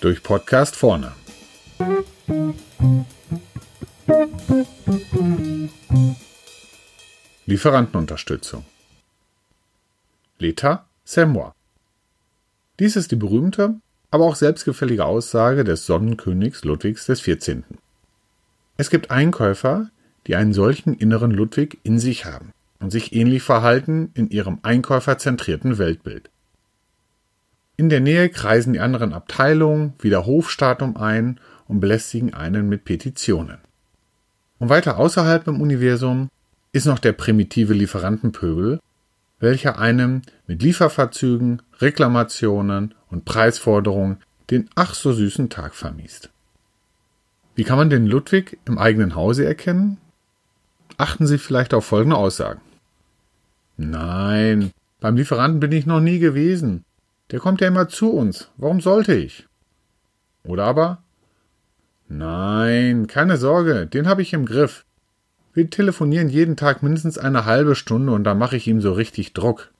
Durch Podcast vorne. Lieferantenunterstützung. L'état, c'est. Dies ist die berühmte, aber auch selbstgefällige Aussage des Sonnenkönigs Ludwigs XIV. Es gibt Einkäufer, die einen solchen inneren Ludwig in sich haben und sich ähnlich verhalten in ihrem einkäuferzentrierten Weltbild. In der Nähe kreisen die anderen Abteilungen wie der Hofstaat um ein und belästigen einen mit Petitionen. Und weiter außerhalb im Universum ist noch der primitive Lieferantenpöbel, welcher einem mit Lieferverzügen, Reklamationen und Preisforderungen den ach so süßen Tag vermiest. Wie kann man den Ludwig im eigenen Hause erkennen? Achten Sie vielleicht auf folgende Aussagen. Nein, beim Lieferanten bin ich noch nie gewesen. Der kommt ja immer zu uns. Warum sollte ich? Oder aber? Nein, keine Sorge, den habe ich im Griff. Wir telefonieren jeden Tag mindestens eine halbe Stunde und da mache ich ihm so richtig Druck.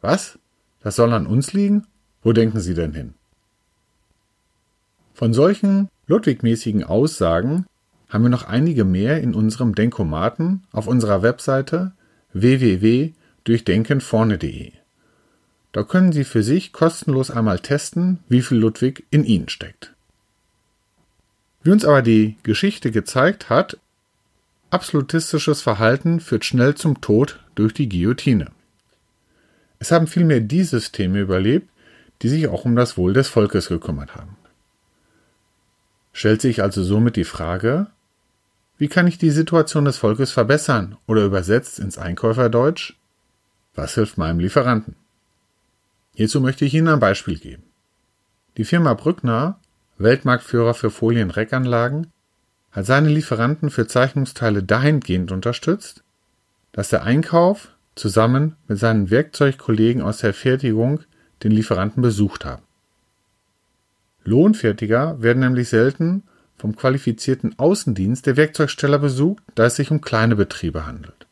Was? Das soll an uns liegen? Wo denken Sie denn hin? Von solchen Ludwig-mäßigen Aussagen haben wir noch einige mehr in unserem Denkomaten auf unserer Webseite www.durchdenkenvorne.de. Da können Sie für sich kostenlos einmal testen, wie viel Ludwig in Ihnen steckt. Wie uns aber die Geschichte gezeigt hat, absolutistisches Verhalten führt schnell zum Tod durch die Guillotine. Es haben vielmehr die Systeme überlebt, die sich auch um das Wohl des Volkes gekümmert haben. Stellt sich also somit die Frage, wie kann ich die Situation des Volkes verbessern oder übersetzt ins Einkäuferdeutsch, was hilft meinem Lieferanten? Hierzu möchte ich Ihnen ein Beispiel geben. Die Firma Brückner, Weltmarktführer für Folienreckanlagen, hat seine Lieferanten für Zeichnungsteile dahingehend unterstützt, dass der Einkauf zusammen mit seinen Werkzeugkollegen aus der Fertigung den Lieferanten besucht haben. Lohnfertiger werden nämlich selten vom qualifizierten Außendienst der Werkzeugsteller besucht, da es sich um kleine Betriebe handelt.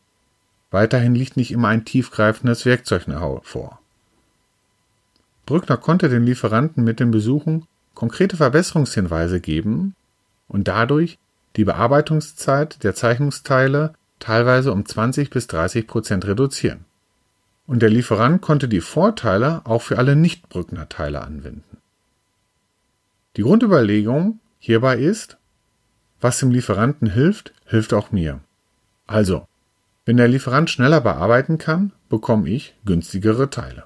Weiterhin liegt nicht immer ein tiefgreifendes Werkzeug-Know-how vor. Brückner konnte den Lieferanten mit den Besuchen konkrete Verbesserungshinweise geben und dadurch die Bearbeitungszeit der Zeichnungsteile teilweise um 20 bis 30 Prozent reduzieren. Und der Lieferant konnte die Vorteile auch für alle Nicht-Brückner-Teile anwenden. Die Grundüberlegung hierbei ist, was dem Lieferanten hilft, hilft auch mir. Also, wenn der Lieferant schneller bearbeiten kann, bekomme ich günstigere Teile.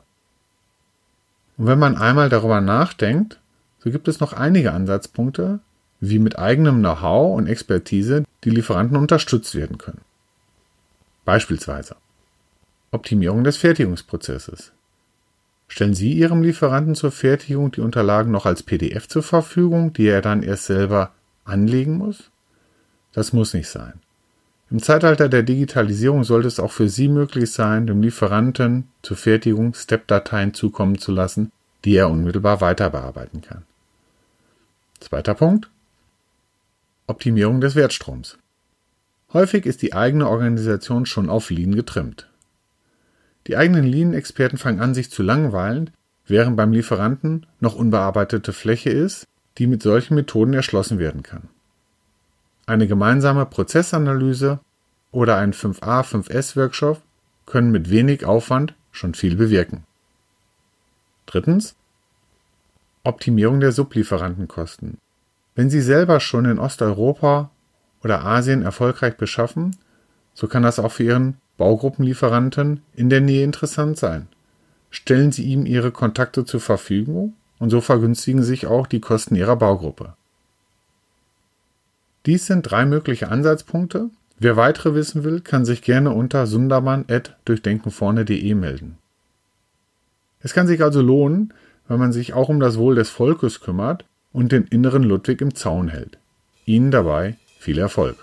Und wenn man einmal darüber nachdenkt, so gibt es noch einige Ansatzpunkte, wie mit eigenem Know-how und Expertise die Lieferanten unterstützt werden können. Beispielsweise Optimierung des Fertigungsprozesses. Stellen Sie Ihrem Lieferanten zur Fertigung die Unterlagen noch als PDF zur Verfügung, die er dann erst selber anlegen muss? Das muss nicht sein. Im Zeitalter der Digitalisierung sollte es auch für Sie möglich sein, dem Lieferanten zur Fertigung Step-Dateien zukommen zu lassen, die er unmittelbar weiter bearbeiten kann. Zweiter Punkt. Optimierung des Wertstroms. Häufig ist die eigene Organisation schon auf Lean getrimmt. Die eigenen Lean-Experten fangen an, sich zu langweilen, während beim Lieferanten noch unbearbeitete Fläche ist, die mit solchen Methoden erschlossen werden kann. Eine gemeinsame Prozessanalyse oder ein 5a, 5s Workshop können mit wenig Aufwand schon viel bewirken. Drittens. Optimierung der Sublieferantenkosten. Wenn Sie selber schon in Osteuropa oder Asien erfolgreich beschaffen, so kann das auch für Ihren Baugruppenlieferanten in der Nähe interessant sein. Stellen Sie ihm Ihre Kontakte zur Verfügung und so vergünstigen sich auch die Kosten Ihrer Baugruppe. Dies sind drei mögliche Ansatzpunkte. Wer weitere wissen will, kann sich gerne unter sundermann.durchdenkenvorne.de melden. Es kann sich also lohnen, wenn man sich auch um das Wohl des Volkes kümmert und den inneren Ludwig im Zaun hält. Ihnen dabei viel Erfolg.